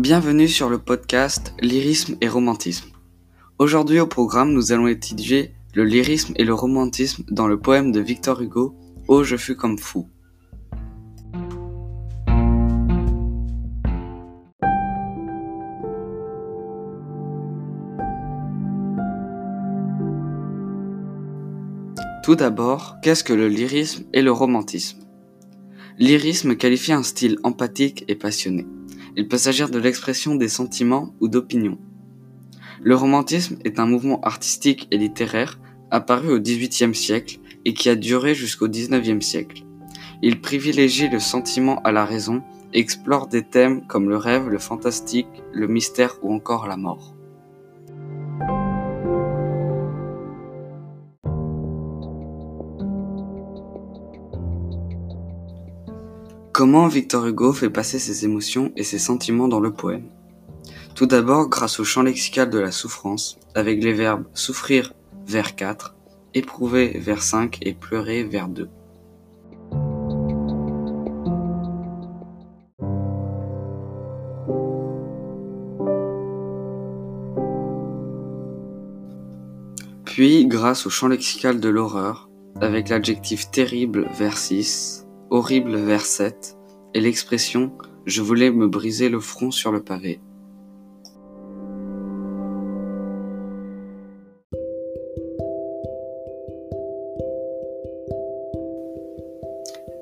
Bienvenue sur le podcast Lyrisme et romantisme. Aujourd'hui au programme, nous allons étudier le lyrisme et le romantisme dans le poème de Victor Hugo, Oh je fus comme fou. Tout d'abord, qu'est-ce que le lyrisme et le romantisme? Lyrisme qualifie un style empathique et passionné. Il peut s'agir de l'expression des sentiments ou d'opinions. Le romantisme est un mouvement artistique et littéraire apparu au XVIIIe siècle et qui a duré jusqu'au XIXe siècle. Il privilégie le sentiment à la raison et explore des thèmes comme le rêve, le fantastique, le mystère ou encore la mort. Comment Victor Hugo fait passer ses émotions et ses sentiments dans le poème? Tout d'abord grâce au champ lexical de la souffrance, avec les verbes souffrir vers 4, éprouver vers 5 et pleurer vers 2. Puis grâce au champ lexical de l'horreur, avec l'adjectif terrible vers 6, horrible vers 7 et l'expression je voulais me briser le front sur le pavé.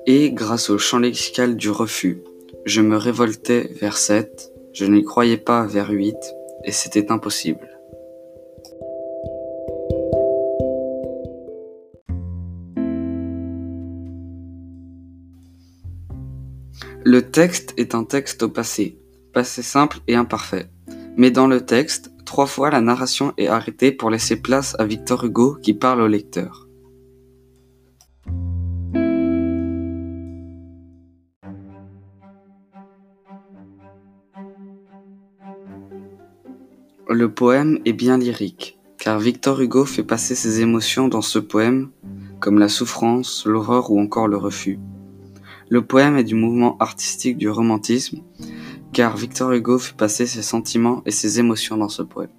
Et grâce au champ lexical du refus, je me révoltais vers 7, je n'y croyais pas vers 8, et c'était impossible. Le texte est un texte au passé, passé simple et imparfait. Mais dans le texte, trois fois la narration est arrêtée pour laisser place à Victor Hugo qui parle au lecteur. Le poème est bien lyrique, car Victor Hugo fait passer ses émotions dans ce poème, comme la souffrance, l'horreur ou encore le refus. Le poème est du mouvement artistique du romantisme, car Victor Hugo fait passer ses sentiments et ses émotions dans ce poème.